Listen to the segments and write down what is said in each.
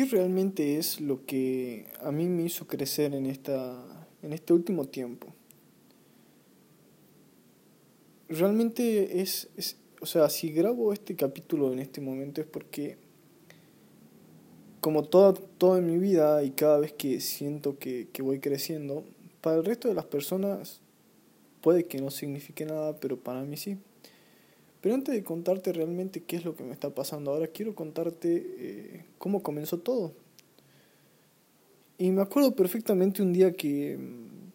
¿qué realmente es lo que a mí me hizo crecer en, esta, en este último tiempo? Realmente es, es, o sea, si grabo este capítulo en este momento es porque, como toda, toda mi vida y cada vez que siento que, que voy creciendo, para el resto de las personas puede que no signifique nada, pero para mí sí. Pero antes de contarte realmente qué es lo que me está pasando ahora, quiero contarte eh, cómo comenzó todo. Y me acuerdo perfectamente un día que mm,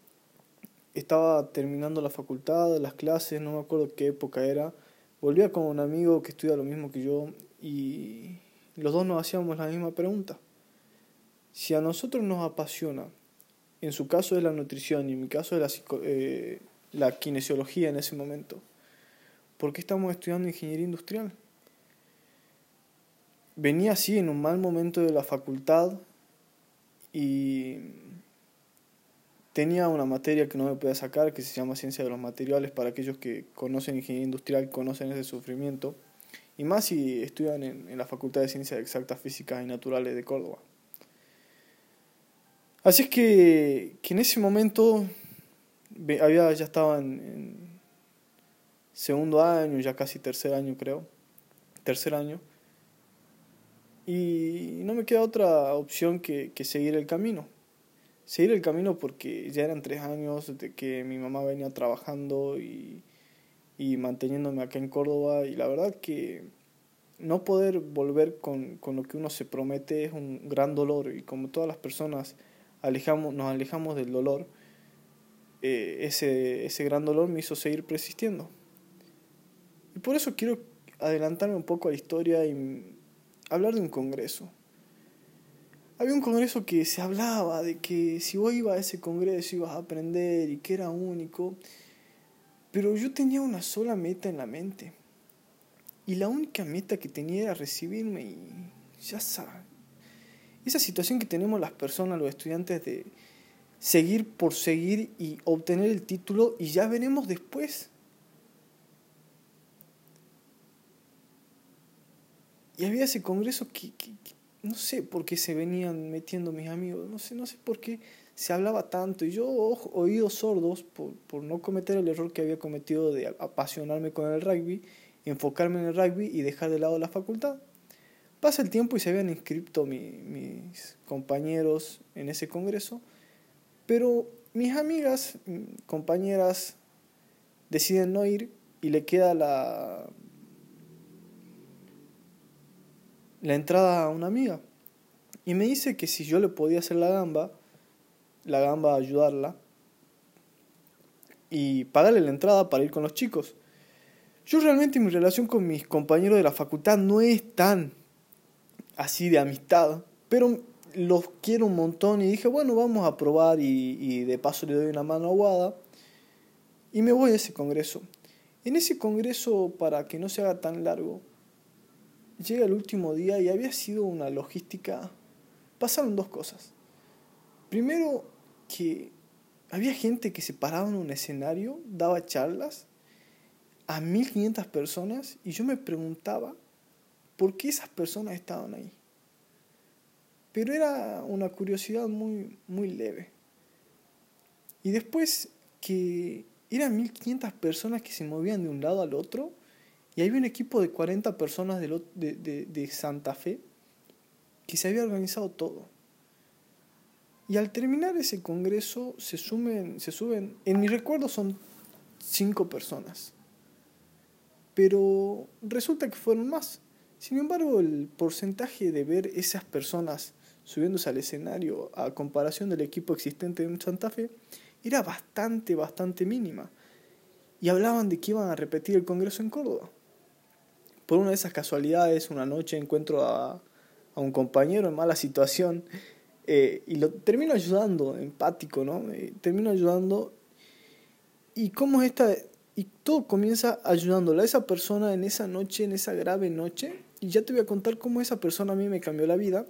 estaba terminando la facultad, las clases, no me acuerdo qué época era. Volvía con un amigo que estudia lo mismo que yo y los dos nos hacíamos la misma pregunta. Si a nosotros nos apasiona, en su caso es la nutrición y en mi caso es la, eh, la kinesiología en ese momento, ¿por qué estamos estudiando ingeniería industrial? Venía así en un mal momento de la facultad y tenía una materia que no me podía sacar que se llama ciencia de los materiales para aquellos que conocen ingeniería industrial, conocen ese sufrimiento y más si estudian en, la Facultad de Ciencias Exactas, Físicas y Naturales de Córdoba. Así es que, que en ese momento había, ya estaba en segundo año, ya casi tercer año creo, tercer año, y no me queda otra opción que, que seguir el camino. Seguir el camino porque ya eran tres años de que mi mamá venía trabajando y, y manteniéndome acá en Córdoba y la verdad que no poder volver con, con, lo que uno se promete es un gran dolor y como todas las personas alejamos, nos alejamos del dolor, eh, ese, ese gran dolor me hizo seguir persistiendo. Y por eso quiero adelantarme un poco a la historia y hablar de un congreso. Había un congreso que se hablaba de que si vos ibas a ese congreso ibas a aprender y que era único, pero yo tenía una sola meta en la mente. Y la única meta que tenía era recibirme y ya sabes. Esa situación que tenemos las personas, los estudiantes de seguir por seguir y obtener el título y ya veremos después. Y había ese congreso que, no sé por qué se venían metiendo mis amigos, no sé, no sé por qué se hablaba tanto. Y yo, oídos sordos, por, por no cometer el error que había cometido de apasionarme con el rugby, enfocarme en el rugby y dejar de lado la facultad. Pasa el tiempo y se habían inscrito mis compañeros en ese congreso, pero mis amigas, compañeras, deciden no ir y le queda la, la entrada a una amiga. Y me dice que si yo le podía hacer la gamba, la gamba ayudarla, y pagarle la entrada para ir con los chicos. Yo realmente mi relación con mis compañeros de la facultad no es tan así de amistad, pero los quiero un montón y dije, bueno, vamos a probar y, de paso le doy una mano aguada y me voy a ese congreso. En ese congreso, para que no se haga tan largo, llega el último día y había sido una logística. Pasaron dos cosas. Primero, que había gente que se paraba en un escenario, daba charlas a 1500 personas y yo me preguntaba por qué esas personas estaban ahí. Pero era una curiosidad muy, muy leve. Y después que eran 1500 personas que se movían de un lado al otro y había un equipo de 40 personas de, de, de, Santa Fe que se había organizado todo. Y al terminar ese congreso se, sumen, se suben, en mi recuerdo son cinco personas, pero resulta que fueron más. Sin embargo, el porcentaje de ver esas personas subiéndose al escenario a comparación del equipo existente en Santa Fe era bastante, bastante mínima. Y hablaban de que iban a repetir el Congreso en Córdoba por una de esas casualidades, una noche encuentro a, a un compañero en mala situación eh, y lo termino ayudando, empático, ¿no? Eh, termino ayudando y cómo esta y todo comienza ayudándole a esa persona en esa noche, en esa grave noche y ya te voy a contar cómo esa persona a mí me cambió la vida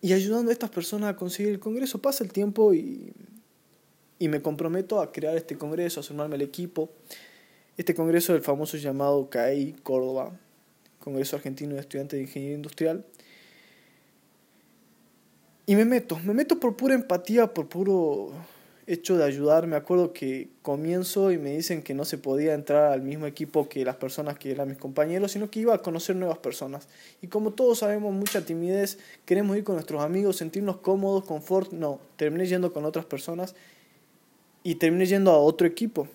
y ayudando a estas personas a conseguir el congreso pasa el tiempo y y me comprometo a crear este congreso, a sumarme al equipo este congreso del famoso llamado CAI Córdoba, Congreso Argentino de Estudiantes de Ingeniería Industrial, Y me meto, me meto por pura empatía, por puro hecho de ayudar. Me acuerdo que comienzo y me dicen que no se podía entrar al mismo equipo que las personas que eran mis compañeros, sino que iba a conocer nuevas personas. Y como todos sabemos, mucha timidez, queremos ir con nuestros amigos, sentirnos cómodos, confort. No, terminé yendo con otras personas y terminé yendo a otro equipo.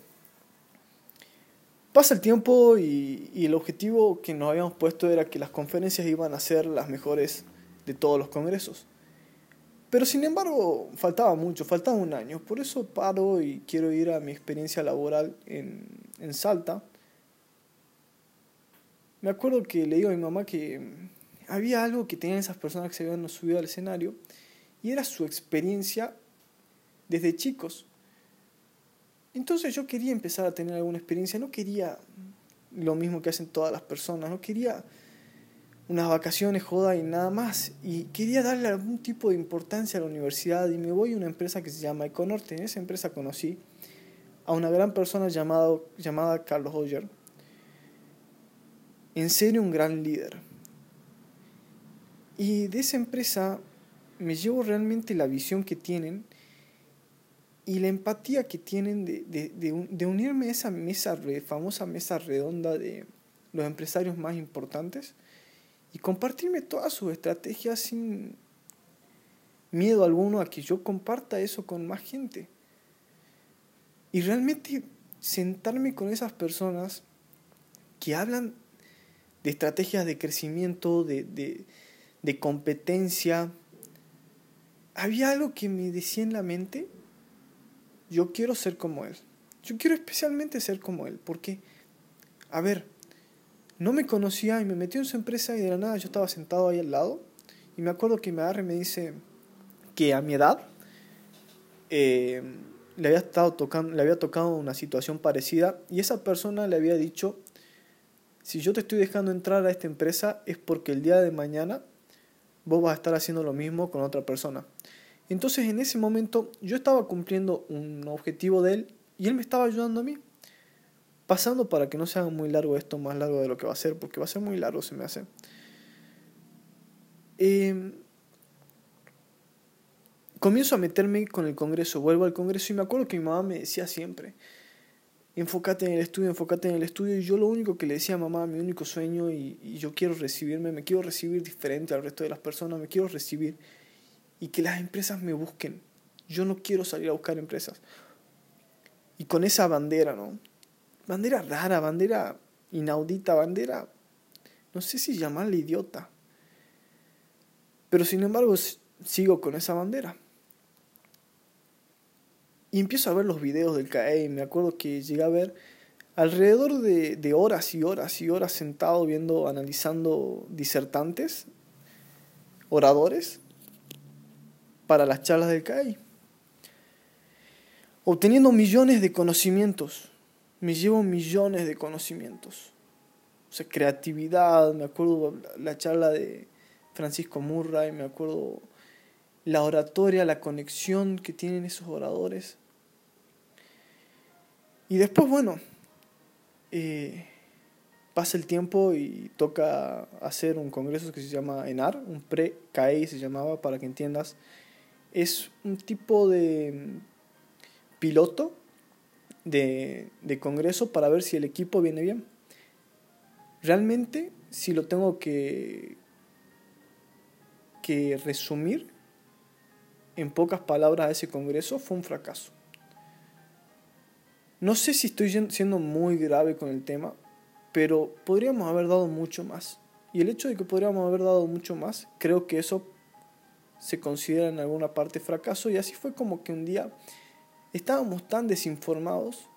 Pasa el tiempo y, el objetivo que nos habíamos puesto era que las conferencias iban a ser las mejores de todos los congresos. Pero sin embargo, faltaba mucho, faltaba un año. Por eso paro y quiero ir a mi experiencia laboral en, en Salta. Me acuerdo que le digo a mi mamá que había algo que tenían esas personas que se habían subido al escenario y era su experiencia desde chicos. Entonces yo quería empezar a tener alguna experiencia, no quería lo mismo que hacen todas las personas, no quería unas vacaciones, joda y nada más. Y quería darle algún tipo de importancia a la universidad y me voy a una empresa que se llama Econorte. En esa empresa conocí a una gran persona llamado, llamada Carlos Hoyer. En serio, un gran líder. Y de esa empresa me llevo realmente la visión que tienen y la empatía que tienen de, de, de, unirme a esa mesa, famosa mesa redonda de los empresarios más importantes y compartirme todas sus estrategias sin miedo alguno a que yo comparta eso con más gente. Y realmente sentarme con esas personas que hablan de estrategias de crecimiento, de, de competencia. Había algo que me decía en la mente, yo quiero ser como él. Yo quiero especialmente ser como él, porque, a ver, no me conocía y me metió en su empresa y de la nada yo estaba sentado ahí al lado y me acuerdo que me agarra y me dice que a mi edad eh, le había estado tocando, le había tocado una situación parecida y esa persona le había dicho si yo te estoy dejando entrar a esta empresa es porque el día de mañana vos vas a estar haciendo lo mismo con otra persona. Entonces en ese momento yo estaba cumpliendo un objetivo de él y él me estaba ayudando a mí. Pasando para que no se haga muy largo esto, más largo de lo que va a ser, porque va a ser muy largo, se me hace. Em, comienzo a meterme con el Congreso, vuelvo al Congreso y me acuerdo que mi mamá me decía siempre, enfócate en el estudio, enfócate en el estudio. Y yo lo único que le decía a mamá, mi único sueño, y, y, yo quiero recibirme, me quiero recibir diferente al resto de las personas, me quiero recibir y que las empresas me busquen. Yo no quiero salir a buscar empresas. Y con esa bandera, ¿no? bandera rara, bandera inaudita, bandera, no sé si llamarla idiota. Pero sin embargo sigo con esa bandera. Y empiezo a ver los videos del CAE y me acuerdo que llegué a ver alrededor de, de horas y horas y horas sentado viendo, analizando disertantes, oradores, para las charlas del CAE. Obteniendo millones de conocimientos me llevo millones de conocimientos. O sea, creatividad, me acuerdo la charla de Francisco Murray, me acuerdo la oratoria, la conexión que tienen esos oradores. Y después, bueno, eh, pasa el tiempo y toca hacer un congreso que se llama ENAR, un pre-CAE se llamaba, para que entiendas. Es un tipo de piloto de, de Congreso para ver si el equipo viene bien. Realmente, si lo tengo que, que resumir en pocas palabras a ese Congreso, fue un fracaso. No sé si estoy siendo muy grave con el tema, pero podríamos haber dado mucho más. Y el hecho de que podríamos haber dado mucho más, creo que eso se considera en alguna parte fracaso. Y así fue como que un día estábamos tan desinformados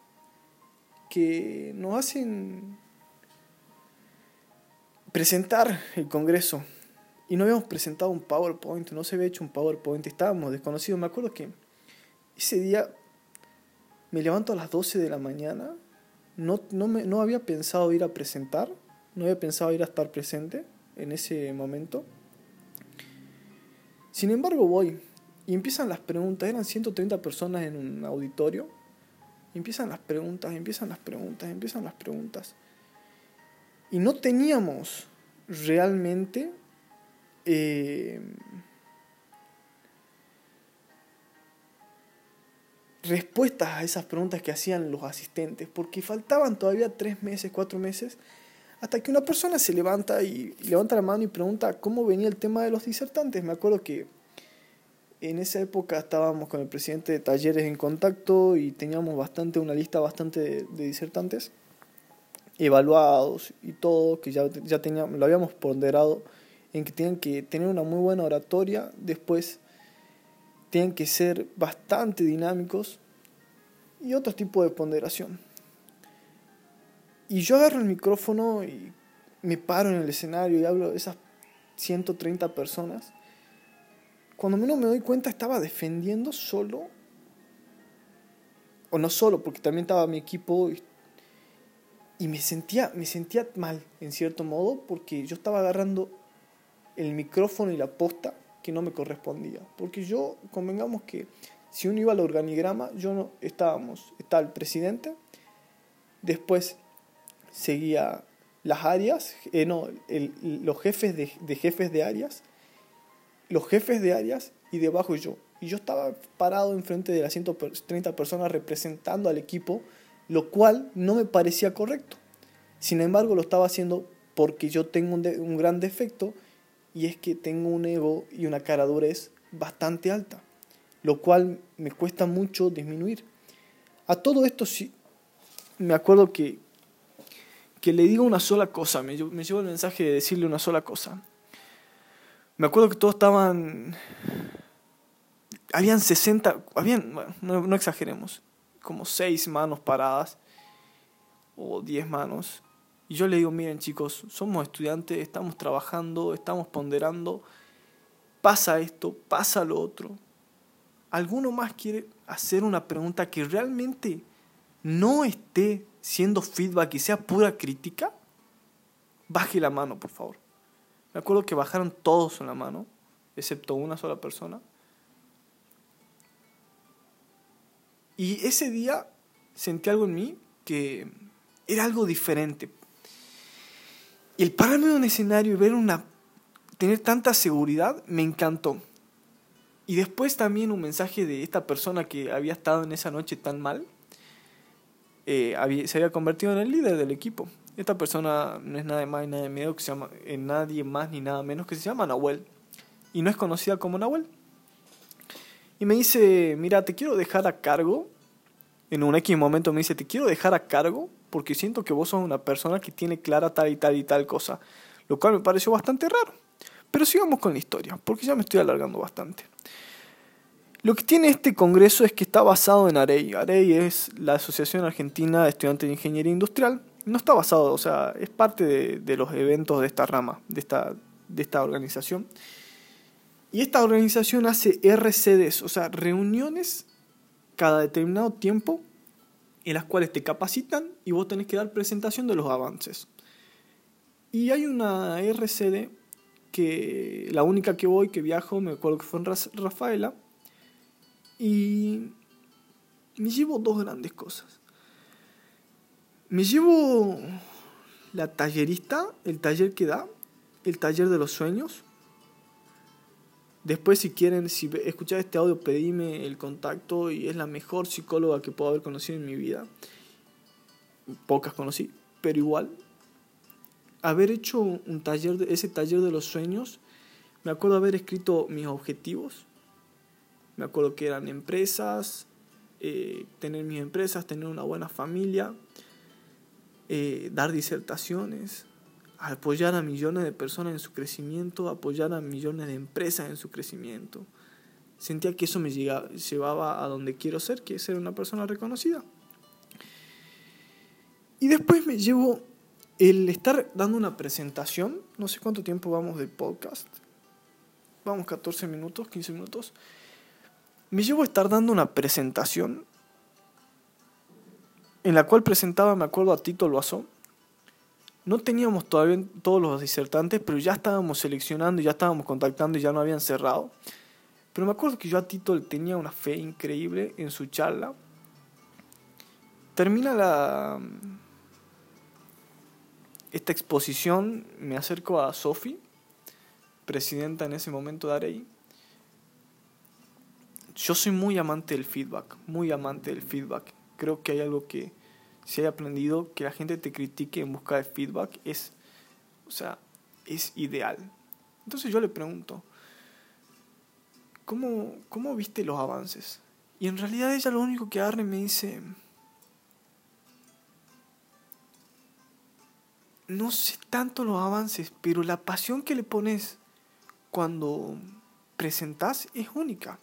que nos hacen presentar el Congreso. Y no habíamos presentado un PowerPoint, no se había hecho un PowerPoint, estábamos desconocidos. Me acuerdo que ese día me levanto a las 12 de la mañana, no, no, me, no había pensado ir a presentar, no había pensado ir a estar presente en ese momento. Sin embargo, voy y empiezan las preguntas. Eran 130 personas en un auditorio. Empiezan las preguntas, empiezan las preguntas, empiezan las preguntas. Y no teníamos realmente eh, respuestas a esas preguntas que hacían los asistentes, porque faltaban todavía tres meses, cuatro meses hasta que una persona se levanta y, levanta la mano y pregunta cómo venía el tema de los disertantes. Me acuerdo que en esa época estábamos con el presidente de talleres en contacto y teníamos bastante, una lista bastante de, disertantes evaluados y todo, que ya, ya teníamos, lo habíamos ponderado en que tenían que tener una muy buena oratoria, después tienen que ser bastante dinámicos y otro tipo de ponderación. Y yo agarro el micrófono y me paro en el escenario y hablo de esas 130 personas. Cuando menos me doy cuenta estaba defendiendo solo, o no solo, porque también estaba mi equipo y, y me, sentía, me sentía mal, en cierto modo, porque yo estaba agarrando el micrófono y la posta que no me correspondía. Porque yo, convengamos que si uno iba al organigrama, yo no estábamos, estaba el presidente, después seguía las áreas, eh, no, los jefes de, jefes de áreas, los jefes de áreas y debajo yo. Y yo estaba parado enfrente de las 130 personas representando al equipo, lo cual no me parecía correcto. Sin embargo, lo estaba haciendo porque yo tengo un, gran defecto y es que tengo un ego y una cara durez bastante alta, lo cual me cuesta mucho disminuir. A todo esto sí, me acuerdo que, que le digo una sola cosa, me, me llevo el mensaje de decirle una sola cosa. Me acuerdo que todos estaban... Habían 60, habían, no, no exageremos, como 6 manos paradas o 10 manos y yo le digo, miren chicos, somos estudiantes, estamos trabajando, estamos ponderando, pasa esto, pasa lo otro. ¿Alguno más quiere hacer una pregunta que realmente no esté siendo feedback y sea pura crítica? Baje la mano, por favor. Me acuerdo que bajaron todos en la mano, excepto una sola persona. Y ese día sentí algo en mí que era algo diferente. Y el pararme en un escenario y ver una. tener tanta seguridad me encantó. Y después también un mensaje de esta persona que había estado en esa noche tan mal. Eh, se había convertido en el líder del equipo. Esta persona no es nada más ni nada menos que se llama, eh, nadie más ni nada menos que se llama Nahuel. Y no es conocida como Nahuel. Y me dice, mira, te quiero dejar a cargo. En un X momento me dice, te quiero dejar a cargo porque siento que vos sos una persona que tiene clara tal y tal y tal cosa, lo cual me pareció bastante raro. Pero sigamos con la historia, porque ya me estoy alargando bastante. Lo que tiene este congreso es que está basado en AREI. AREI es la Asociación Argentina de Estudiantes de Ingeniería Industrial. No está basado, o sea, es parte de, de los eventos de esta rama, de esta, de esta organización. Y esta organización hace RCDs, o sea, reuniones cada determinado tiempo en las cuales te capacitan y vos tenés que dar presentación de los avances. Y hay una RCD que la única que voy, que viajo, me acuerdo que fue en Rafaela, y me llevo dos grandes cosas. Me llevo la tallerista, el taller que da, el taller de los sueños, Después, si quieren, si escuchar este audio, pedime el contacto y es la mejor psicóloga que puedo haber conocido en mi vida. Pocas conocí, pero igual. Haber hecho un taller, ese taller de los sueños, me acuerdo haber escrito mis objetivos. Me acuerdo que eran empresas, eh, tener mis empresas, tener una buena familia, eh, dar disertaciones, apoyar a millones de personas en su crecimiento, apoyar a millones de empresas en su crecimiento. Sentía que eso me llevaba a donde quiero ser, que es ser una persona reconocida. Y después me llevo el estar dando una presentación, no sé cuánto tiempo vamos de podcast, vamos 14 minutos, 15 minutos, me llevo a estar dando una presentación en la cual presentaba, me acuerdo, a Tito Loazón, no teníamos todavía todos los disertantes, pero ya estábamos seleccionando, ya estábamos contactando y ya no habían cerrado. Pero me acuerdo que yo a Tito tenía una fe increíble en su charla. Termina la esta exposición, me acerco a Sofi, presidenta en ese momento de Arei. Yo soy muy amante del feedback, muy amante del feedback. Creo que hay algo que se haya aprendido, que la gente te critique en busca de feedback, es, o sea, es ideal. Entonces yo le pregunto, ¿cómo, cómo viste los avances? Y en realidad ella lo único que agarra y me dice, no sé tanto los avances, pero la pasión que le pones cuando presentas es única.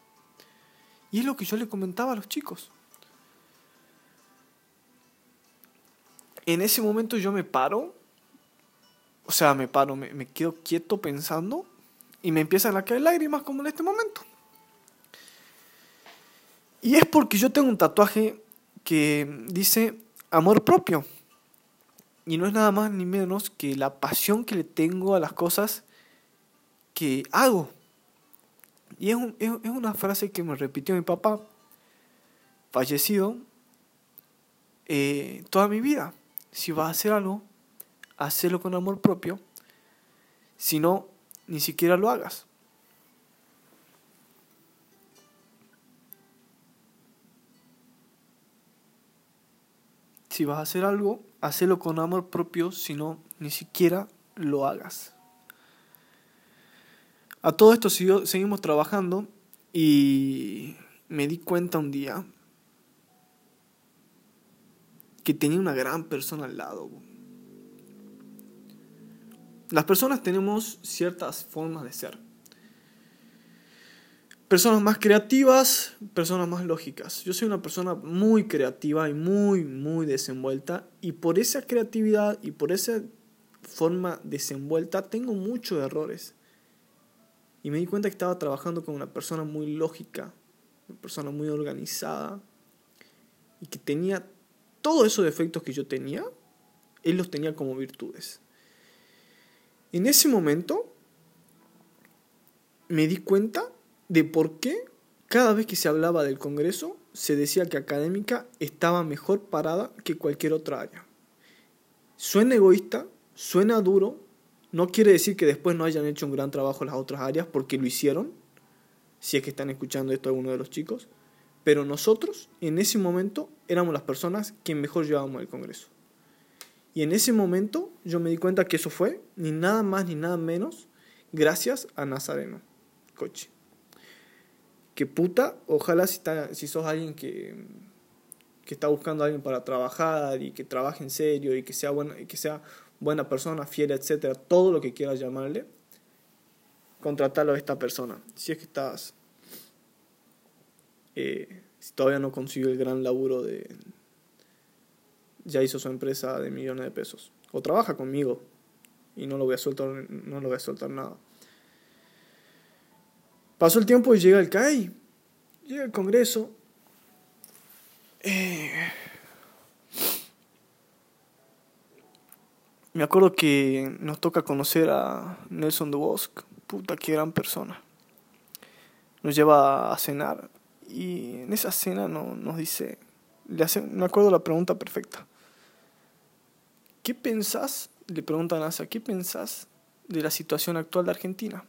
Y es lo que yo le comentaba a los chicos. En ese momento yo me paro, o sea, me paro, me, quedo quieto pensando y me empiezan a caer lágrimas como en este momento. Y es porque yo tengo un tatuaje que dice amor propio. Y no es nada más ni menos que la pasión que le tengo a las cosas que hago. Y es, es, una frase que me repitió mi papá, fallecido, eh, toda mi vida. Si vas a hacer algo, hazlo con amor propio. Si no, ni siquiera lo hagas. Si vas a hacer algo, hazlo con amor propio, si no, ni siquiera lo hagas. A todo esto seguimos trabajando y me di cuenta un día que tenía una gran persona al lado. Las personas tenemos ciertas formas de ser. Personas más creativas, personas más lógicas. Yo soy una persona muy creativa y muy, muy desenvuelta. Y por esa creatividad y por esa forma desenvuelta tengo muchos errores. Y me di cuenta que estaba trabajando con una persona muy lógica, una persona muy organizada, y que tenía todos esos defectos que yo tenía, él los tenía como virtudes. En ese momento me di cuenta de por qué cada vez que se hablaba del Congreso se decía que académica estaba mejor parada que cualquier otra área. Suena egoísta, suena duro, no quiere decir que después no hayan hecho un gran trabajo en las otras áreas, porque lo hicieron, si es que están escuchando esto alguno de los chicos, pero nosotros en ese momento éramos las personas que mejor llevábamos el Congreso. Y en ese momento yo me di cuenta que eso fue ni nada más ni nada menos gracias a Nazareno, coche. Que puta, ojalá si, si sos alguien que, que está buscando a alguien para trabajar y que trabaje en serio y que sea, bueno, y que sea buena persona, fiel, etcétera, todo lo que quieras llamarle, contratarlo a esta persona. Si es que estás, eh, si todavía no consiguió el gran laburo de, ya hizo su empresa de millones de pesos, o trabaja conmigo y no lo voy a soltar, no lo voy a soltar nada. Pasó el tiempo y llega el CAI, llega el Congreso. Eh, Me acuerdo que nos toca conocer a Nelson Dubosc, puta qué gran persona. Nos lleva a cenar y en esa cena no, nos dice, le hace, me acuerdo la pregunta perfecta. ¿Qué pensás? Le pregunta a NASA, ¿qué pensás de la situación actual de Argentina?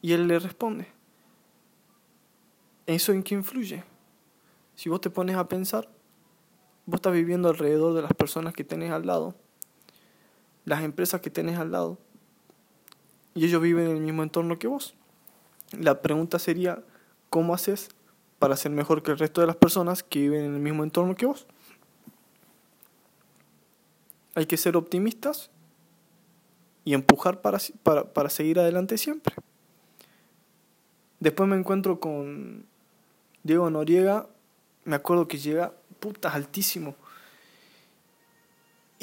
Y él le responde, ¿eso en qué influye? Si vos te pones a pensar, vos estás viviendo alrededor de las personas que tenés al lado las empresas que tenés al lado y ellos viven en el mismo entorno que vos. La pregunta sería, ¿cómo haces para ser mejor que el resto de las personas que viven en el mismo entorno que vos? Hay que ser optimistas y empujar para, para, para seguir adelante siempre. Después me encuentro con Diego Noriega, me acuerdo que llega, altísimo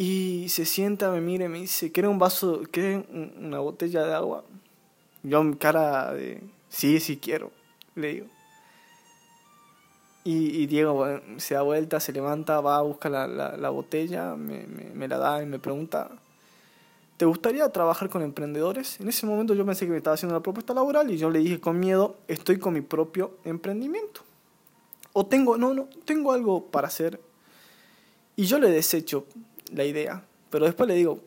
y se sienta, me mira y me dice, ¿quiere un vaso, quiere una botella de agua? Yo cara de, sí, sí quiero, le digo. Y, Diego se da vuelta, se levanta, va a buscar la, la, botella, me, me, la da y me pregunta, ¿te gustaría trabajar con emprendedores? En ese momento yo pensé que me estaba haciendo una propuesta laboral y yo le dije con miedo, estoy con mi propio emprendimiento. O tengo, no, no, tengo algo para hacer. Y yo le desecho, la idea. Pero después le digo,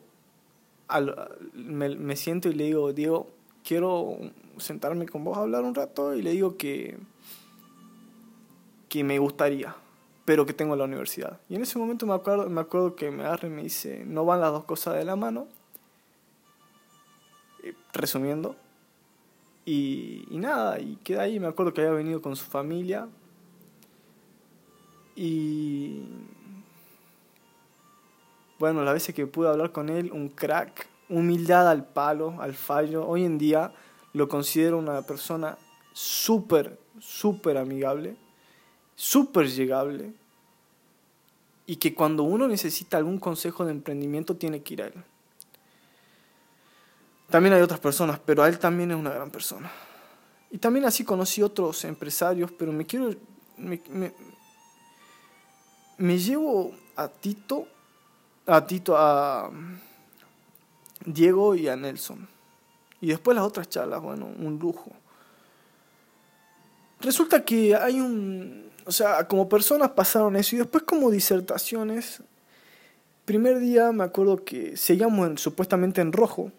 me, siento y le digo, Diego, quiero sentarme con vos a hablar un rato y le digo que que me gustaría, pero que tengo en la universidad. Y en ese momento me acuerdo, me acuerdo que me agarre y me dice, no van las dos cosas de la mano. Eh, resumiendo. Y, y nada, y queda ahí, me acuerdo que había venido con su familia. Y bueno, las veces que pude hablar con él, un crack, humildad al palo, al fallo. Hoy en día lo considero una persona súper, súper amigable, súper llegable. Y que cuando uno necesita algún consejo de emprendimiento tiene que ir a él. También hay otras personas, pero a él también es una gran persona. Y también así conocí otros empresarios, pero me quiero... Me, me, me llevo a Tito a Tito, a Diego y a Nelson. Y después las otras charlas, bueno, un lujo. Resulta que hay un, o sea, como personas pasaron eso y después como disertaciones, primer día me acuerdo que seguíamos supuestamente en rojo.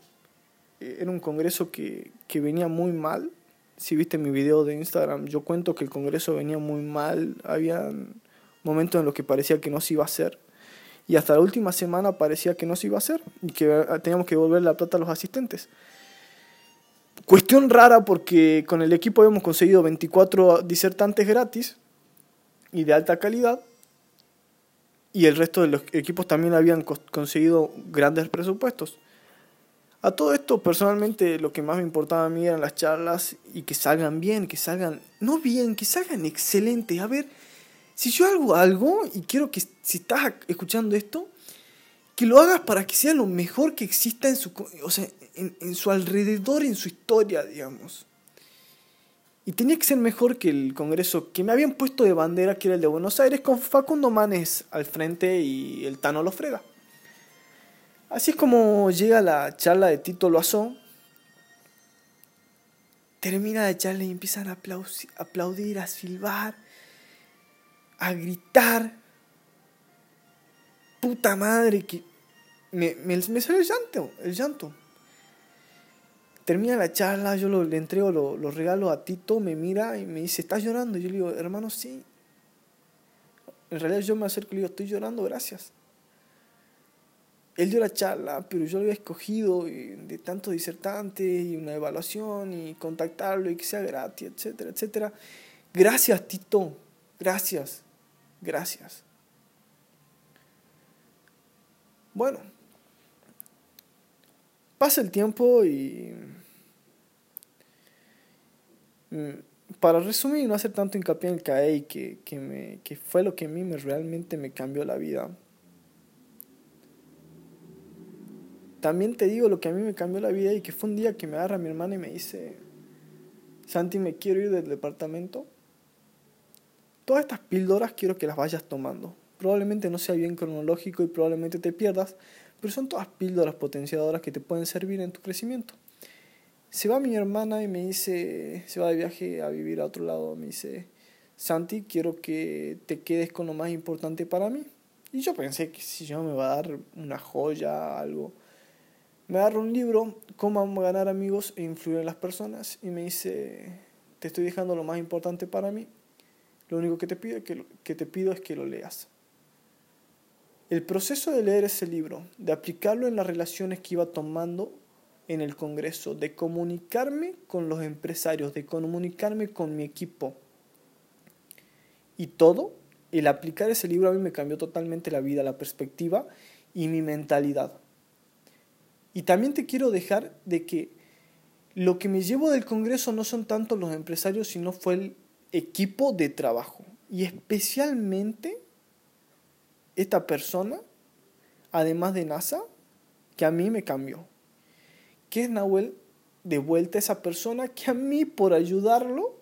Eh, era un congreso que, que venía muy mal. Si viste mi video de Instagram, yo cuento que el congreso venía muy mal. Había momentos en los que parecía que no se iba a hacer y hasta la última semana parecía que no se iba a hacer y que ah, teníamos que devolver la plata a los asistentes. Cuestión rara porque con el equipo habíamos conseguido 24 disertantes gratis y de alta calidad y el resto de los equipos también habían conseguido grandes presupuestos. A todo esto, personalmente, lo que más me importaba a mí eran las charlas y que salgan bien, que salgan, no bien, que salgan excelentes. A ver, si yo hago algo y quiero que si estás escuchando esto, que lo hagas para que sea lo mejor que exista en su, o sea, en, su alrededor, en su historia, digamos. Y tenía que ser mejor que el congreso que me habían puesto de bandera, que era el de Buenos Aires, con Facundo Manes al frente y el Tano lo frega. Así es como llega la charla de Tito Loazó. Termina la charla y empiezan a aplaudir, a silbar a gritar. Puta madre, que me, me, salió el llanto, el llanto. Termina la charla, yo le entrego los regalos a Tito, me mira y me dice, ¿estás llorando? yo le digo, hermano, sí. En realidad yo me acerco y le digo, estoy llorando, gracias. Él dio la charla, pero yo lo había escogido de tantos disertantes y una evaluación y contactarlo y que sea gratis, etcétera, etcétera. Gracias, Tito, gracias. Gracias. Bueno, pasa el tiempo y... Mm, para resumir y no hacer tanto hincapié en el CAE que, que, me, que fue lo que a mí me, realmente me cambió la vida. También te digo lo que a mí me cambió la vida y que fue un día que me agarra mi hermana y me dice, Santi, me quiero ir del departamento Todas estas píldoras quiero que las vayas tomando. Probablemente no sea bien cronológico y probablemente te pierdas, pero son todas píldoras potenciadoras que te pueden servir en tu crecimiento. Se va mi hermana y me dice, se va de viaje a vivir a otro lado, me dice, Santi, quiero que te quedes con lo más importante para mí. Y yo pensé que si yo me va a dar una joya, algo. Me agarro un libro, Cómo ganar amigos e influir en las personas, y me dice, te estoy dejando lo más importante para mí. Lo único que te pido, que, que te pido es que lo leas. El proceso de leer ese libro, de aplicarlo en las relaciones que iba tomando en el Congreso, de comunicarme con los empresarios, de comunicarme con mi equipo y todo, el aplicar ese libro a mí me cambió totalmente la vida, la perspectiva y mi mentalidad. Y también te quiero dejar de que lo que me llevo del Congreso no son tanto los empresarios, sino fue el equipo de trabajo. Y especialmente esta persona, además de NASA, que a mí me cambió. Que es Nahuel de vuelta esa persona que a mí por ayudarlo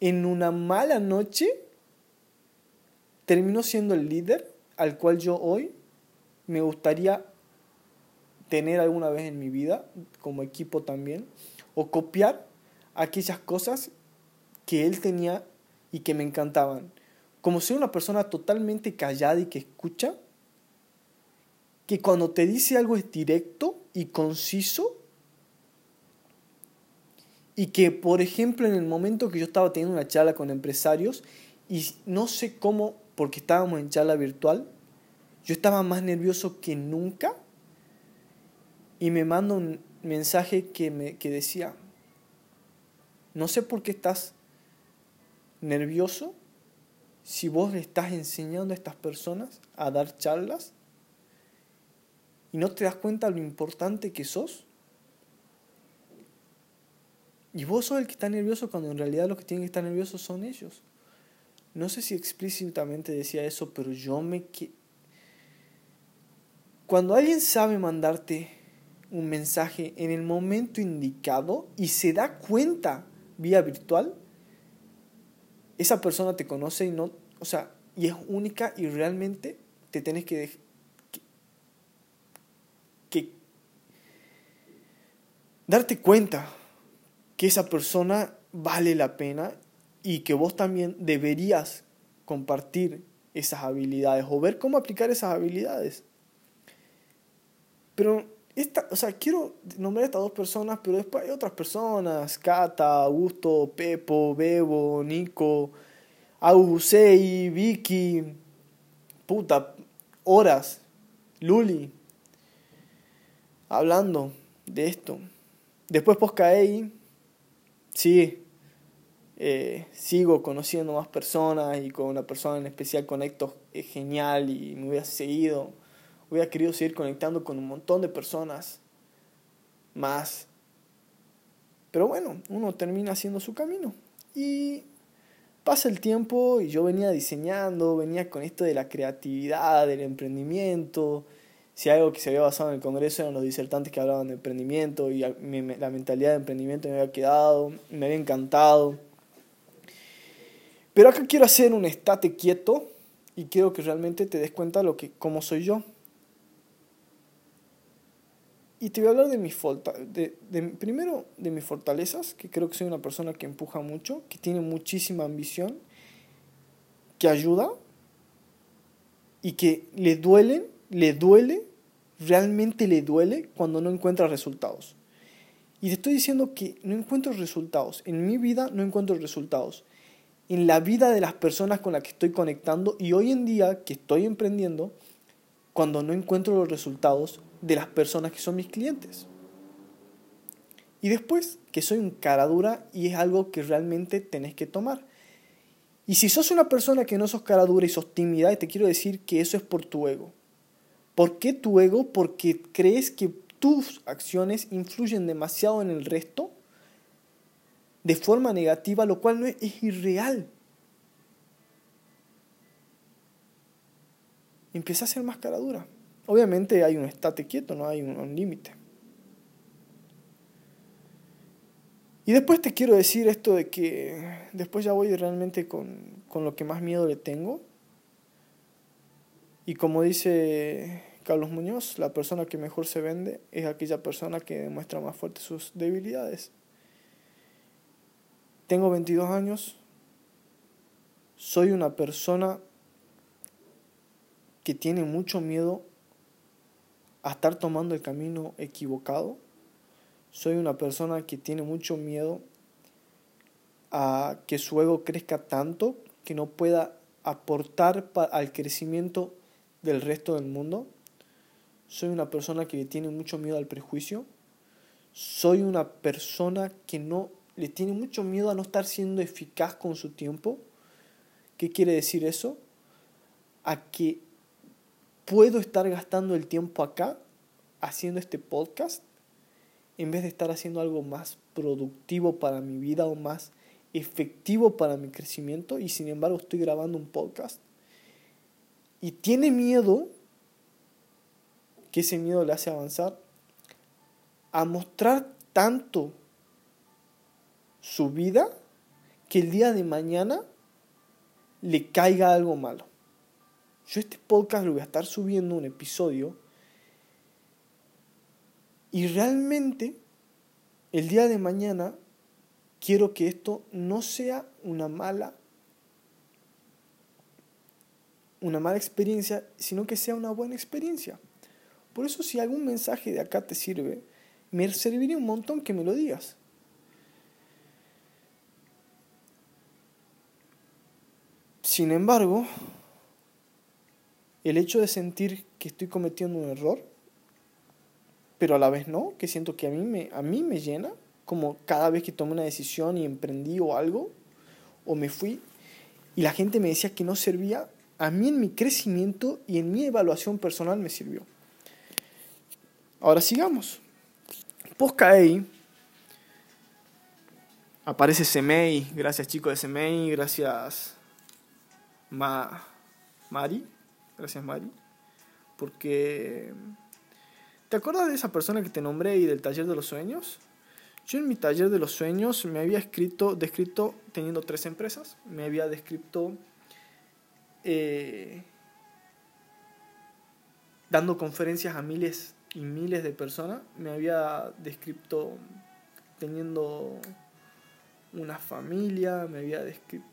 en una mala noche terminó siendo el líder al cual yo hoy me gustaría tener alguna vez en mi vida como equipo también o copiar aquellas cosas que él tenía y que me encantaban. Como ser una persona totalmente callada y que escucha, que cuando te dice algo es directo y conciso, y que, por ejemplo, en el momento que yo estaba teniendo una charla con empresarios Y no sé cómo, porque estábamos en charla virtual, yo estaba más nervioso que nunca y me manda un mensaje que, me, que decía, no sé por qué estás nervioso si vos le estás enseñando a estas personas a dar charlas y no te das cuenta lo importante que sos. Y vos sos el que está nervioso cuando en realidad los que tienen que estar nerviosos son ellos. No sé si explícitamente decía eso, pero yo me... Cuando alguien sabe mandarte un mensaje en el momento indicado y se da cuenta vía virtual, esa persona te conoce y no, o sea, y es única y realmente te tienes que, que, darte cuenta que esa persona vale la pena y que vos también deberías compartir esas habilidades o ver cómo aplicar esas habilidades. Pero esta, o sea, quiero nombrar a estas dos personas, pero después hay otras personas, Cata, Augusto, Pepo, Bebo, Nico, Augusei, Vicky, puta, horas, Luli, hablando de esto. Después Poscaei, sí, eh, sigo conociendo más personas y con una persona en especial conecto es genial y me hubiera seguido hubiera querido seguir conectando con un montón de personas más. Pero bueno, uno termina haciendo su camino. Y pasa el tiempo y yo venía diseñando, venía con esto de la creatividad, del emprendimiento. Si algo que se había basado en el Congreso eran los disertantes que hablaban de emprendimiento y la mentalidad de emprendimiento me había quedado, me había encantado. Pero acá quiero hacer un estate quieto y quiero que realmente te des cuenta lo que, cómo soy yo. Y te voy a hablar de mis de, de, primero de mis fortalezas, que creo que soy una persona que empuja mucho, que tiene muchísima ambición, que ayuda y que le duelen, le duele, realmente le duele cuando no encuentra resultados. Y te estoy diciendo que no encuentro resultados. En mi vida no encuentro resultados. En la vida de las personas con las que estoy conectando y hoy en día que estoy emprendiendo, cuando no encuentro los resultados, de las personas que son mis clientes. Y después, que soy un cara dura y es algo que realmente tenés que tomar. Y si sos una persona que no sos cara dura y sos tímida, te quiero decir que eso es por tu ego. ¿Por qué tu ego? Porque crees que tus acciones influyen demasiado en el resto de forma negativa, lo cual no es, es irreal. Empieza a ser más cara dura. Obviamente hay un estate quieto, no hay un, límite. Y después te quiero decir esto de que después ya voy realmente con, con lo que más miedo le tengo. Y como dice Carlos Muñoz, la persona que mejor se vende es aquella persona que demuestra más fuerte sus debilidades. Tengo 22 años, soy una persona que tiene mucho miedo a estar tomando el camino equivocado. Soy una persona que tiene mucho miedo a que su ego crezca tanto que no pueda aportar al crecimiento del resto del mundo. Soy una persona que tiene mucho miedo al prejuicio. Soy una persona que no le tiene mucho miedo a no estar siendo eficaz con su tiempo. ¿Qué quiere decir eso? A que puedo estar gastando el tiempo acá haciendo este podcast en vez de estar haciendo algo más productivo para mi vida o más efectivo para mi crecimiento y sin embargo estoy grabando un podcast y tiene miedo que ese miedo le hace avanzar a mostrar tanto su vida que el día de mañana le caiga algo malo. Yo este podcast lo voy a estar subiendo un episodio y realmente el día de mañana quiero que esto no sea una mala una mala experiencia, sino que sea una buena experiencia. Por eso si algún mensaje de acá te sirve, me serviría un montón que me lo digas. Sin embargo, el hecho de sentir que estoy cometiendo un error, pero a la vez no, que siento que a mí me, a mí me llena, como cada vez que tomé una decisión y emprendí o algo, o me fui, y la gente me decía que no servía, a mí en mi crecimiento y en mi evaluación personal me sirvió. Ahora sigamos. ahí aparece Semei, gracias chicos de Semei, gracias Ma Mari, gracias Mari, porque ¿te acuerdas de esa persona que te nombré y del taller de los sueños? Yo en mi taller de los sueños me había escrito, descrito teniendo tres empresas, me había descrito eh, dando conferencias a miles y miles de personas, me había descrito teniendo una familia, me había descrito...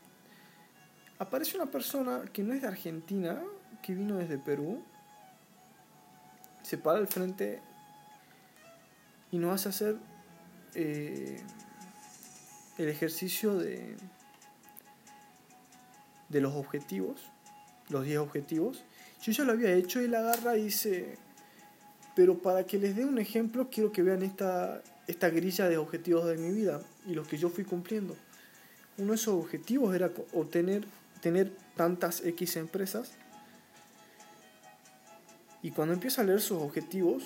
Aparece una persona que no es de Argentina, que vino desde Perú, se para al frente y nos hace hacer eh, el ejercicio de, de los objetivos, los 10 objetivos. Yo ya lo había hecho y él agarra y dice, pero para que les dé un ejemplo, quiero que vean esta, esta grilla de objetivos de mi vida y los que yo fui cumpliendo. Uno de esos objetivos era obtener tener tantas X empresas. Y cuando empiezo a leer sus objetivos,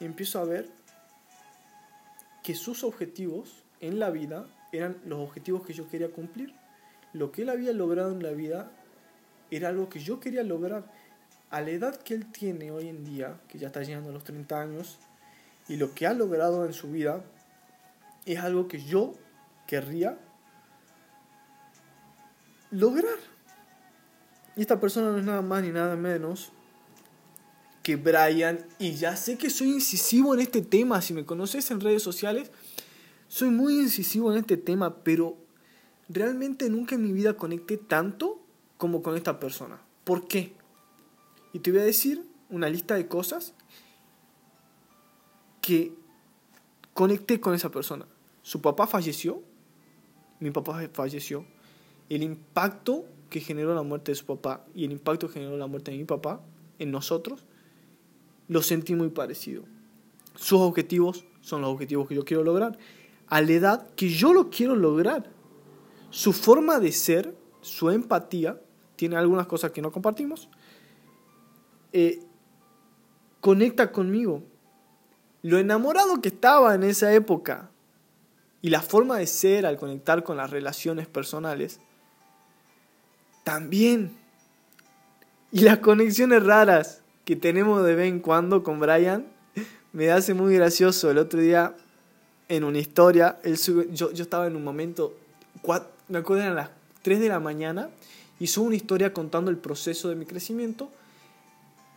empiezo a ver que sus objetivos en la vida eran los objetivos que yo quería cumplir. Lo que él había logrado en la vida era algo que yo quería lograr a la edad que él tiene hoy en día, que ya está llegando a los 30 años, y lo que ha logrado en su vida, es algo que yo querría lograr. Y esta persona no es nada más ni nada menos que Brian. Y ya sé que soy incisivo en este tema. Si me conoces en redes sociales, soy muy incisivo en este tema. Pero realmente nunca en mi vida conecté tanto como con esta persona. ¿Por qué? Y te voy a decir una lista de cosas que conecté con esa persona. Su papá falleció, mi papá falleció. El impacto que generó la muerte de su papá y el impacto que generó la muerte de mi papá en nosotros, lo sentí muy parecido. Sus objetivos son los objetivos que yo quiero lograr, a la edad que yo lo quiero lograr. Su forma de ser, su empatía, tiene algunas cosas que no compartimos, eh, conecta conmigo. Lo enamorado que estaba en esa época y la forma de ser al conectar con las relaciones personales, también. Y las conexiones raras que tenemos de vez en cuando con Brian, me hace muy gracioso. El otro día, en una historia, yo, yo estaba en un momento, me acuerdo eran las 3 de la mañana, y hizo una historia contando el proceso de mi crecimiento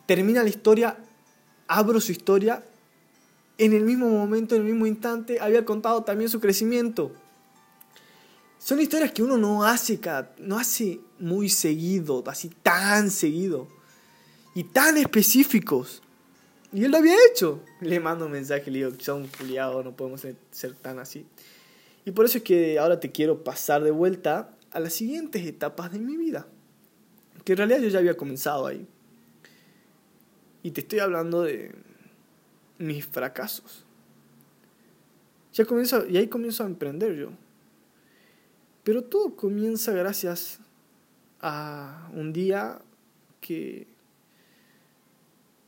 termina la historia, abro su historia, en el mismo momento, en el mismo instante, había contado también su crecimiento. Son historias que uno no hace, no hace muy seguido, así tan seguido, y tan específicos. Y él lo había hecho. Le mando un mensaje, le digo, son culiados, no podemos ser, tan así. Y por eso es que ahora te quiero pasar de vuelta a las siguientes etapas de mi vida. Que en realidad yo ya había comenzado ahí. Y te estoy hablando de mis fracasos. Ya comienzo, y ahí comienzo a emprender yo. Pero todo comienza gracias a un día que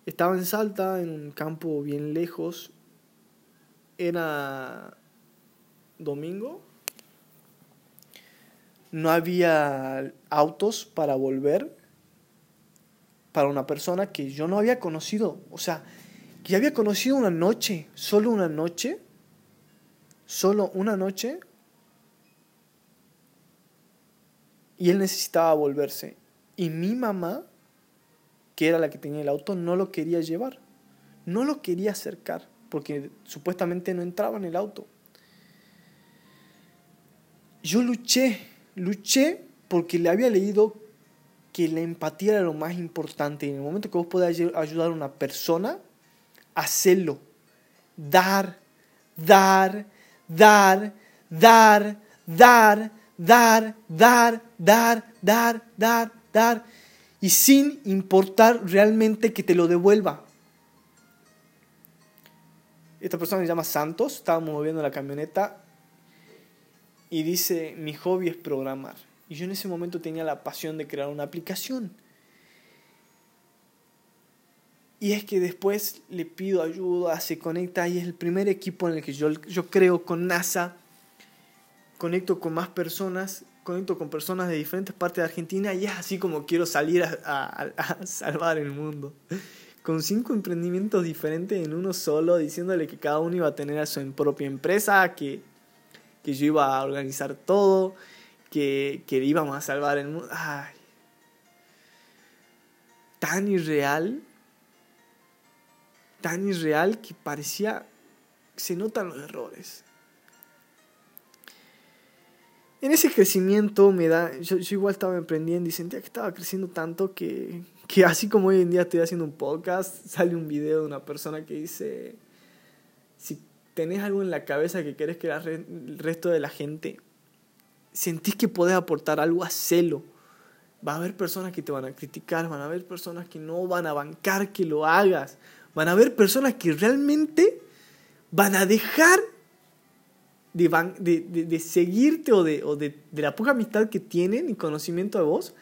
estaba en Salta, en un campo bien lejos. Era domingo. No había autos para volver para una persona que yo no había conocido. O sea, que había conocido una noche, solo una noche, solo una noche, y él necesitaba volverse. Y mi mamá, que era la que tenía el auto, no lo quería llevar, no lo quería acercar, porque supuestamente no entraba en el auto. Yo luché, luché porque le había leído que la empatía era lo más importante. En el momento que vos podés ayudar a una persona, hacerlo. Dar, dar, dar, dar, dar, dar, dar, dar, dar, dar, dar, y sin importar realmente que te lo devuelva. Esta persona se llama Santos, estábamos moviendo la camioneta y dice, mi hobby es programar. Y yo en ese momento tenía la pasión de crear una aplicación. Y es que después le pido ayuda, se conecta y es el primer equipo en el que yo, yo creo con NASA. Conecto con más personas, conecto con personas de diferentes partes de Argentina y es así como quiero salir a, salvar el mundo. Con cinco emprendimientos diferentes en uno solo, diciéndole que cada uno iba a tener a su propia empresa, que, que yo iba a organizar todo, que, que íbamos a salvar el mundo. Ay. Tan irreal tan irreal que parecía se notan los errores. En ese crecimiento me da, yo, igual estaba emprendiendo y sentía que estaba creciendo tanto que, que así como hoy en día estoy haciendo un podcast, sale un video de una persona que dice, si tenés algo en la cabeza que querés que el resto de la gente sentís que podés aportar algo, a celo. Va a haber personas que te van a criticar, van a haber personas que no van a bancar que lo hagas, Van a haber personas que realmente van a dejar de, de, seguirte o, de, o de, la poca amistad que tienen y conocimiento de vos.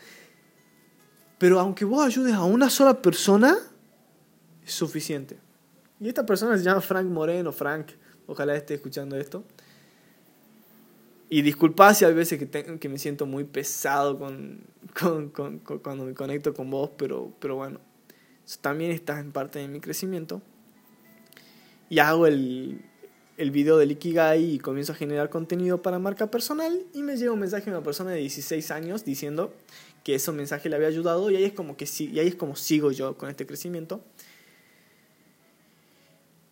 Pero aunque vos ayudes a una sola persona, es suficiente. Y esta persona se llama Frank Moreno. Frank, ojalá esté escuchando esto. Y disculpa si hay veces que, que me siento muy pesado con, con, cuando me conecto con vos, pero, pero bueno también está en parte de mi crecimiento. Y hago el, el video del Ikigai y comienzo a generar contenido para marca personal y me llega un mensaje de una persona de 16 años diciendo que ese mensaje le había ayudado y ahí es como que y ahí es como sigo yo con este crecimiento.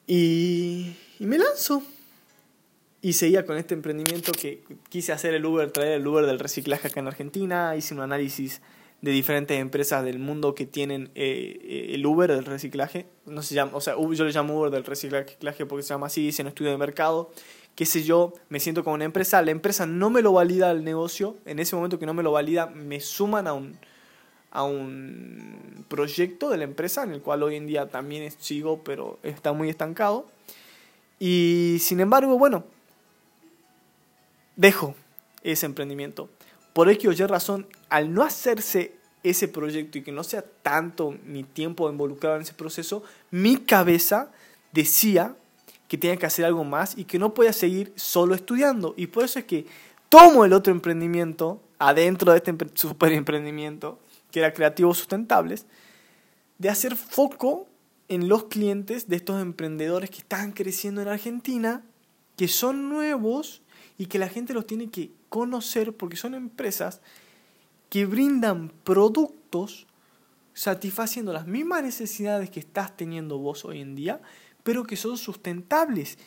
Y, y me lanzo. Y seguía con este emprendimiento que quise hacer el Uber, traer el Uber del reciclaje acá en Argentina. Hice un análisis de diferentes empresas del mundo que tienen eh, eh, el Uber del reciclaje. No se llama, o sea, yo le llamo Uber del reciclaje porque se llama así, hice estudio de mercado. Qué sé yo, me siento como una empresa, la empresa no me lo valida el negocio, en ese momento que no me lo valida, me suman a un, a un proyecto de la empresa en el cual hoy en día también sigo, pero está muy estancado. Y sin embargo, bueno, dejo ese emprendimiento. Por X o Y razón, al no hacerse ese proyecto y que no sea tanto mi tiempo involucrado en ese proceso, mi cabeza decía que tenía que hacer algo más y que no podía seguir solo estudiando. Y por eso es que tomo el otro emprendimiento, adentro de este super emprendimiento, que era Creativos Sustentables, de hacer foco en los clientes de estos emprendedores que están creciendo en Argentina, que son nuevos y que la gente los tiene que conocer porque son empresas que brindan productos satisfaciendo las mismas necesidades que estás teniendo vos hoy en día, pero que son sustentables.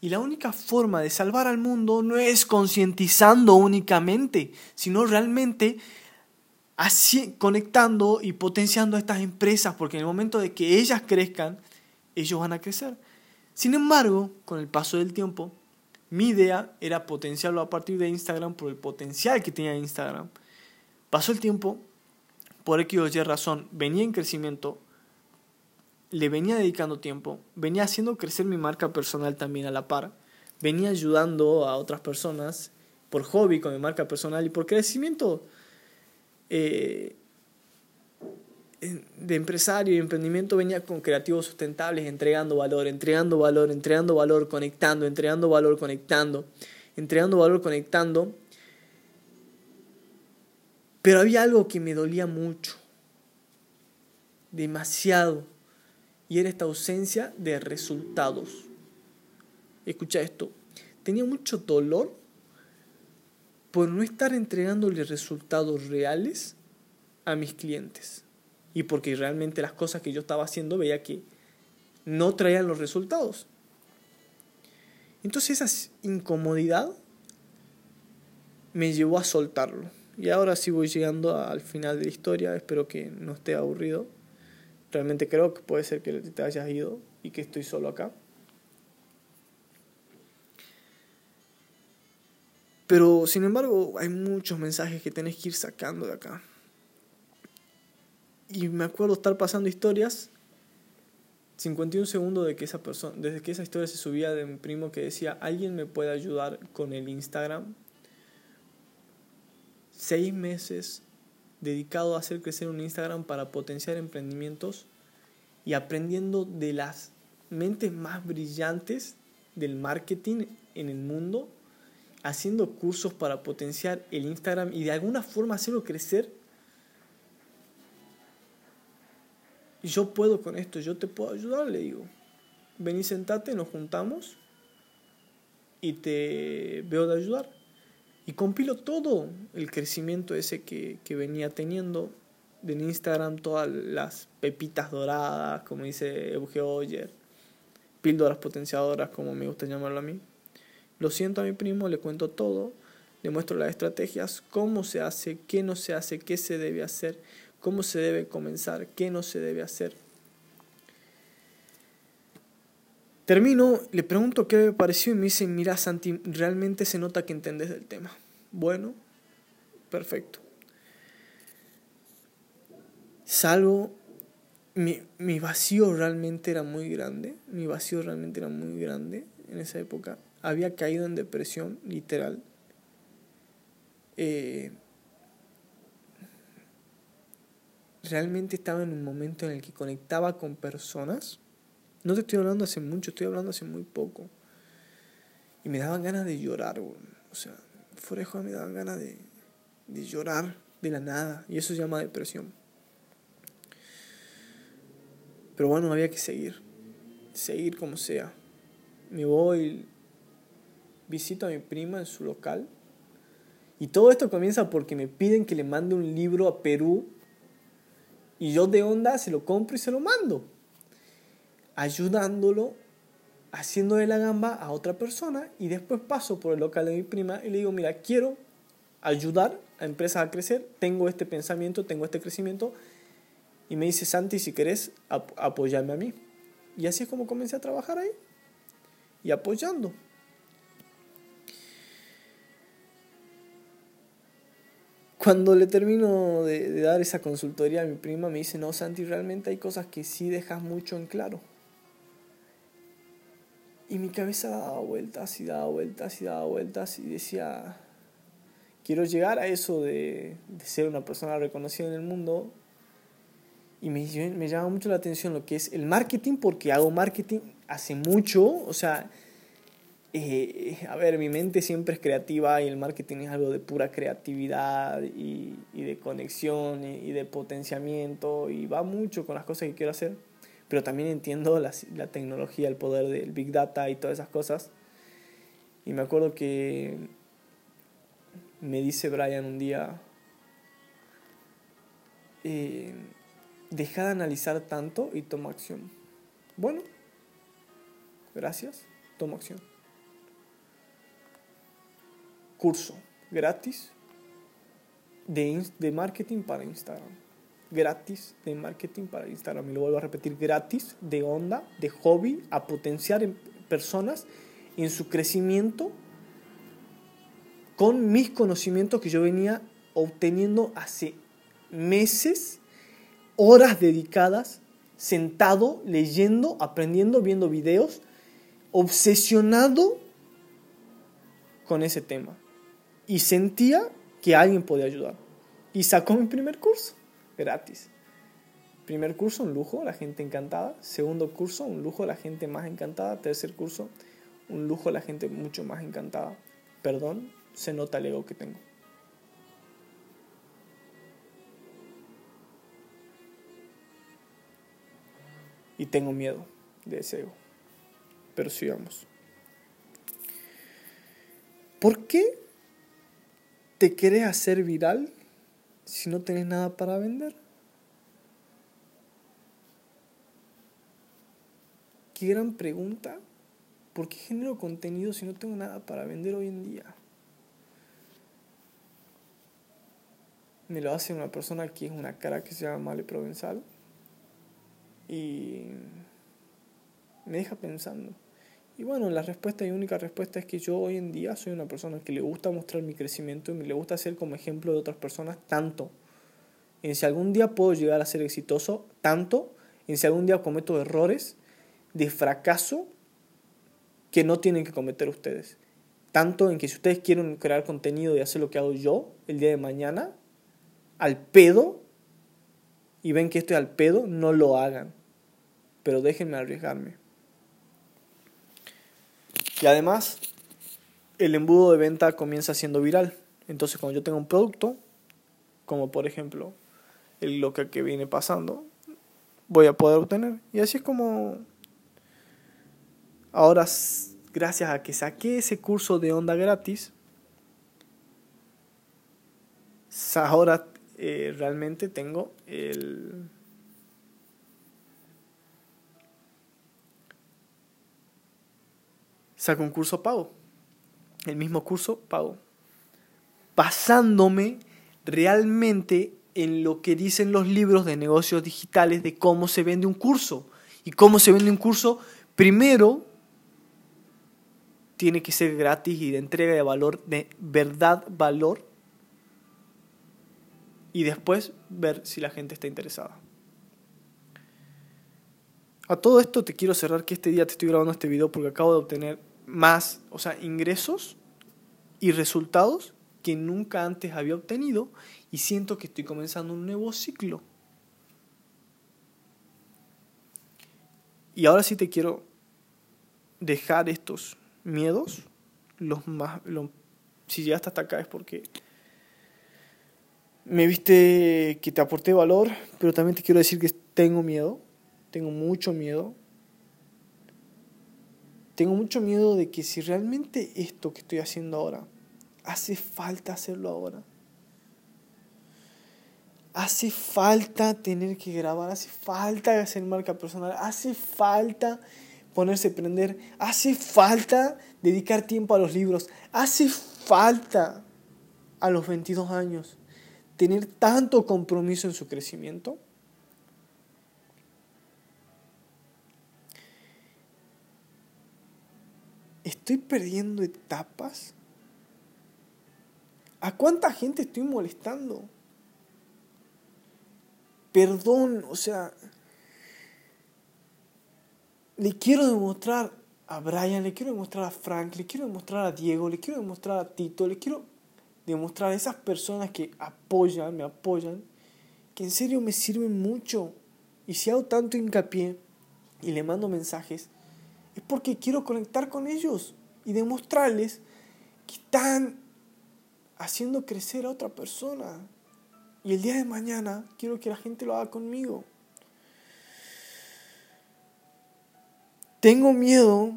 Y la única forma de salvar al mundo no es concientizando únicamente, sino realmente así, conectando y potenciando a estas empresas, porque en el momento de que ellas crezcan, ellos van a crecer. Sin embargo, con el paso del tiempo, mi idea era potenciarlo a partir de Instagram por el potencial que tenía Instagram. Pasó el tiempo, por X o Y razón, venía en crecimiento, le venía dedicando tiempo, venía haciendo crecer mi marca personal también a la par, venía ayudando a otras personas por hobby con mi marca personal y por crecimiento eh, de empresario y emprendimiento venía con creativos sustentables, entregando valor, entregando valor, entregando valor, conectando, entregando valor, conectando, entregando valor, conectando. Pero había algo que me dolía mucho, demasiado, y era esta ausencia de resultados. Escucha esto, tenía mucho dolor por no estar entregándole resultados reales a mis clientes y porque realmente las cosas que yo estaba haciendo veía que no traían los resultados. Entonces esa incomodidad me llevó a soltarlo. Y ahora sí voy llegando al final de la historia, espero que no esté aburrido. Realmente creo que puede ser que te hayas ido y que estoy solo acá. Pero, sin embargo, hay muchos mensajes que tenés que ir sacando de acá. Y me acuerdo estar pasando historias 51 segundos de que esa persona, desde que esa historia se subía de un primo que decía, alguien me puede ayudar con el Instagram. Seis meses dedicado a hacer crecer un Instagram para potenciar emprendimientos y aprendiendo de las mentes más brillantes del marketing en el mundo, haciendo cursos para potenciar el Instagram y de alguna forma hacerlo crecer Y yo puedo con esto, yo te puedo ayudar, le digo. Vení, sentate, nos juntamos y te veo de ayudar. Y compilo todo el crecimiento ese que, que venía teniendo en Instagram, todas las pepitas doradas, como dice Euge Oyer, píldoras potenciadoras, como me gusta llamarlo a mí. Lo siento a mi primo, le cuento todo, le muestro las estrategias, cómo se hace, qué no se hace, qué se debe hacer, cómo se debe comenzar, qué no se debe hacer. Termino, le pregunto qué me pareció y me dice, mira Santi, realmente se nota que entendés del tema. Bueno, perfecto. Salgo, mi, mi vacío realmente era muy grande, mi vacío realmente era muy grande en esa época. Había caído en depresión, literal. Eh, realmente estaba en un momento en el que conectaba con personas. No te estoy hablando hace mucho, estoy hablando hace muy poco. Y me daban ganas de llorar, o sea, fuera de me daban ganas de, de llorar de la nada. Y eso se llama depresión. Pero bueno, había que seguir. Seguir como sea. Me voy, visito a mi prima en su local. Y todo esto comienza porque me piden que le mande un libro a Perú y yo de onda se lo compro y se lo mando. Ayudándolo, haciéndole la gamba a otra persona y después paso por el local de mi prima y le digo, mira, quiero ayudar a empresas a crecer, tengo este pensamiento, tengo este crecimiento. Y me dice, Santi, si querés, apoyarme a mí. Y así es como comencé a trabajar ahí. Y apoyando. Cuando le termino de, dar esa consultoría a mi prima, me dice, no, Santi, realmente hay cosas que sí dejas mucho en claro. Y mi cabeza daba vueltas y daba vueltas y daba vueltas y decía, quiero llegar a eso de, ser una persona reconocida en el mundo. Y me, me llama mucho la atención lo que es el marketing, porque hago marketing hace mucho, o sea, eh, a ver, mi mente siempre es creativa y el marketing es algo de pura creatividad y, y de conexión y, de potenciamiento y va mucho con las cosas que quiero hacer, pero también entiendo la, la tecnología, el poder del big data y todas esas cosas. Y me acuerdo que me dice Brian un día, eh, deja de analizar tanto y toma acción. Bueno, gracias, toma acción curso gratis de, de marketing para Instagram. Gratis de marketing para Instagram. Y lo vuelvo a repetir, gratis de onda, de hobby, a potenciar en personas en su crecimiento con mis conocimientos que yo venía obteniendo hace meses, horas dedicadas, sentado, leyendo, aprendiendo, viendo videos, obsesionado con ese tema y sentía que alguien podía ayudar. Y sacó mi primer curso, gratis. Primer curso, un lujo, la gente encantada. Segundo curso, un lujo, la gente más encantada. Tercer curso, un lujo, la gente mucho más encantada. Perdón, se nota el ego que tengo. Y tengo miedo de ese ego. Pero sigamos. ¿Por qué ¿Te querés hacer viral si no tenés nada para vender? Qué gran pregunta. ¿Por qué genero contenido si no tengo nada para vender hoy en día? Me lo hace una persona que es una cara que se llama Male Provenzal. Y me deja pensando. Y bueno, la respuesta y única respuesta es que yo hoy en día soy una persona que le gusta mostrar mi crecimiento y me le gusta ser como ejemplo de otras personas tanto en si algún día puedo llegar a ser exitoso, tanto en si algún día cometo errores de fracaso que no tienen que cometer ustedes. Tanto en que si ustedes quieren crear contenido y hacer lo que hago yo el día de mañana, al pedo, y ven que estoy al pedo, no lo hagan. Pero déjenme arriesgarme. Y además, el embudo de venta comienza siendo viral. Entonces, cuando yo tengo un producto, como por ejemplo lo que, que viene pasando, voy a poder obtener. Y así es como ahora, gracias a que saqué ese curso de onda gratis, ahora eh, realmente tengo el saco un curso pago. El mismo curso pago. Basándome realmente en lo que dicen los libros de negocios digitales de cómo se vende un curso. Y cómo se vende un curso, primero tiene que ser gratis y de entrega de valor, de verdad valor. Y después ver si la gente está interesada. A todo esto te quiero cerrar que este día te estoy grabando este video porque acabo de obtener más, o sea, ingresos y resultados que nunca antes había obtenido y siento que estoy comenzando un nuevo ciclo. Y ahora sí te quiero dejar estos miedos, los más, si llegaste hasta acá es porque me viste que te aporté valor, pero también te quiero decir que tengo miedo, tengo mucho miedo, tengo mucho miedo de que si realmente esto que estoy haciendo ahora, hace falta hacerlo ahora. Hace falta tener que grabar, hace falta hacer marca personal, hace falta ponerse a aprender, hace falta dedicar tiempo a los libros, hace falta a los 22 años tener tanto compromiso en su crecimiento. ¿Estoy perdiendo etapas? ¿A cuánta gente estoy molestando? Perdón, o sea, le quiero demostrar a Brian, le quiero demostrar a Frank, le quiero demostrar a Diego, le quiero demostrar a Tito, le quiero demostrar a esas personas que apoyan, me apoyan, que en serio me sirven mucho. Y si hago tanto hincapié y le mando mensajes, es porque quiero conectar con ellos y demostrarles que están haciendo crecer a otra persona. Y el día de mañana quiero que la gente lo haga conmigo. Tengo miedo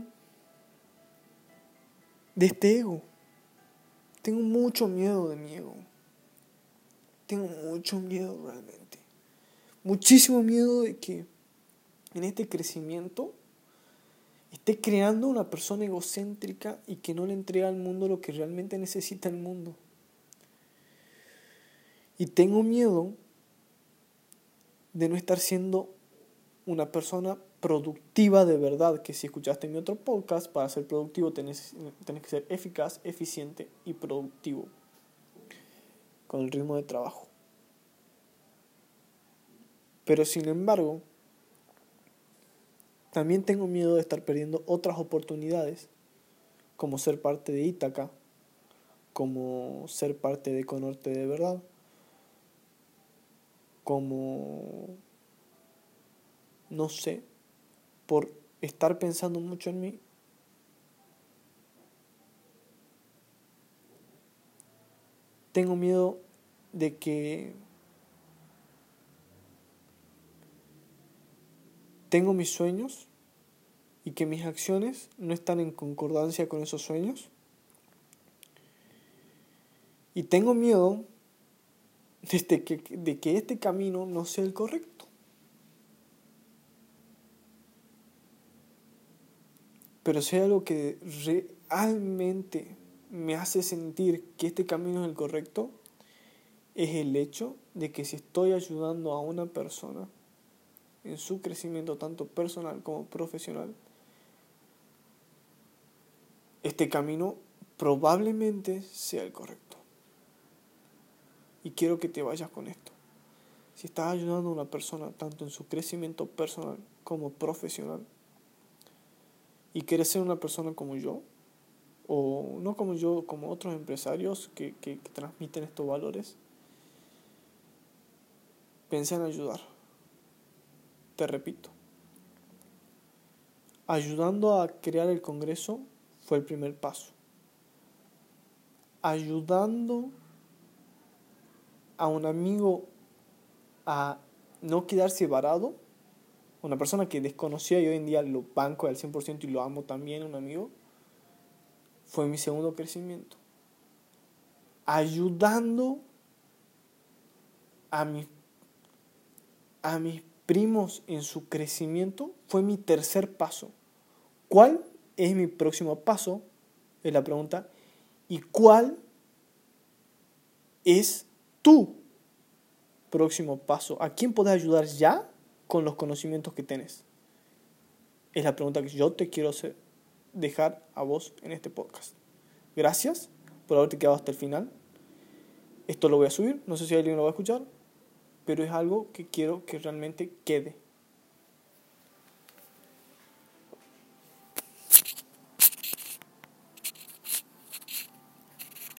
de este ego. Tengo mucho miedo de mi ego. Tengo mucho miedo realmente. Muchísimo miedo de que en este crecimiento esté creando una persona egocéntrica y que no le entrega al mundo lo que realmente necesita el mundo. Y tengo miedo de no estar siendo una persona productiva de verdad, que si escuchaste mi otro podcast, para ser productivo tenés, tenés que ser eficaz, eficiente y productivo con el ritmo de trabajo. Pero sin embargo, también tengo miedo de estar perdiendo otras oportunidades, como ser parte de Ítaca, como ser parte de Conorte de verdad, como, no sé, por estar pensando mucho en mí. Tengo miedo de que tengo mis sueños y que mis acciones no están en concordancia con esos sueños. Y tengo miedo de que, de que este camino no sea el correcto. Pero hay algo que realmente me hace sentir que este camino es el correcto, es el hecho de que si estoy ayudando a una persona, en su crecimiento tanto personal como profesional, este camino probablemente sea el correcto. Y quiero que te vayas con esto. Si estás ayudando a una persona tanto en su crecimiento personal como profesional y quieres ser una persona como yo, o no como yo, como otros empresarios que, que, transmiten estos valores, pensé en ayudar. Te repito, ayudando a crear el Congreso fue el primer paso. Ayudando a un amigo a no quedarse varado, una persona que desconocía y hoy en día lo banco al 100% y lo amo también, un amigo, fue mi segundo crecimiento. Ayudando a mis, a mis primos en su crecimiento fue mi tercer paso. ¿Cuál es mi próximo paso? Es la pregunta. ¿Y cuál es tu próximo paso? ¿A quién puedes ayudar ya con los conocimientos que tienes? Es la pregunta que yo te quiero dejar a vos en este podcast. Gracias por haberte quedado hasta el final. Esto lo voy a subir, no sé si alguien lo va a escuchar, pero es algo que quiero que realmente quede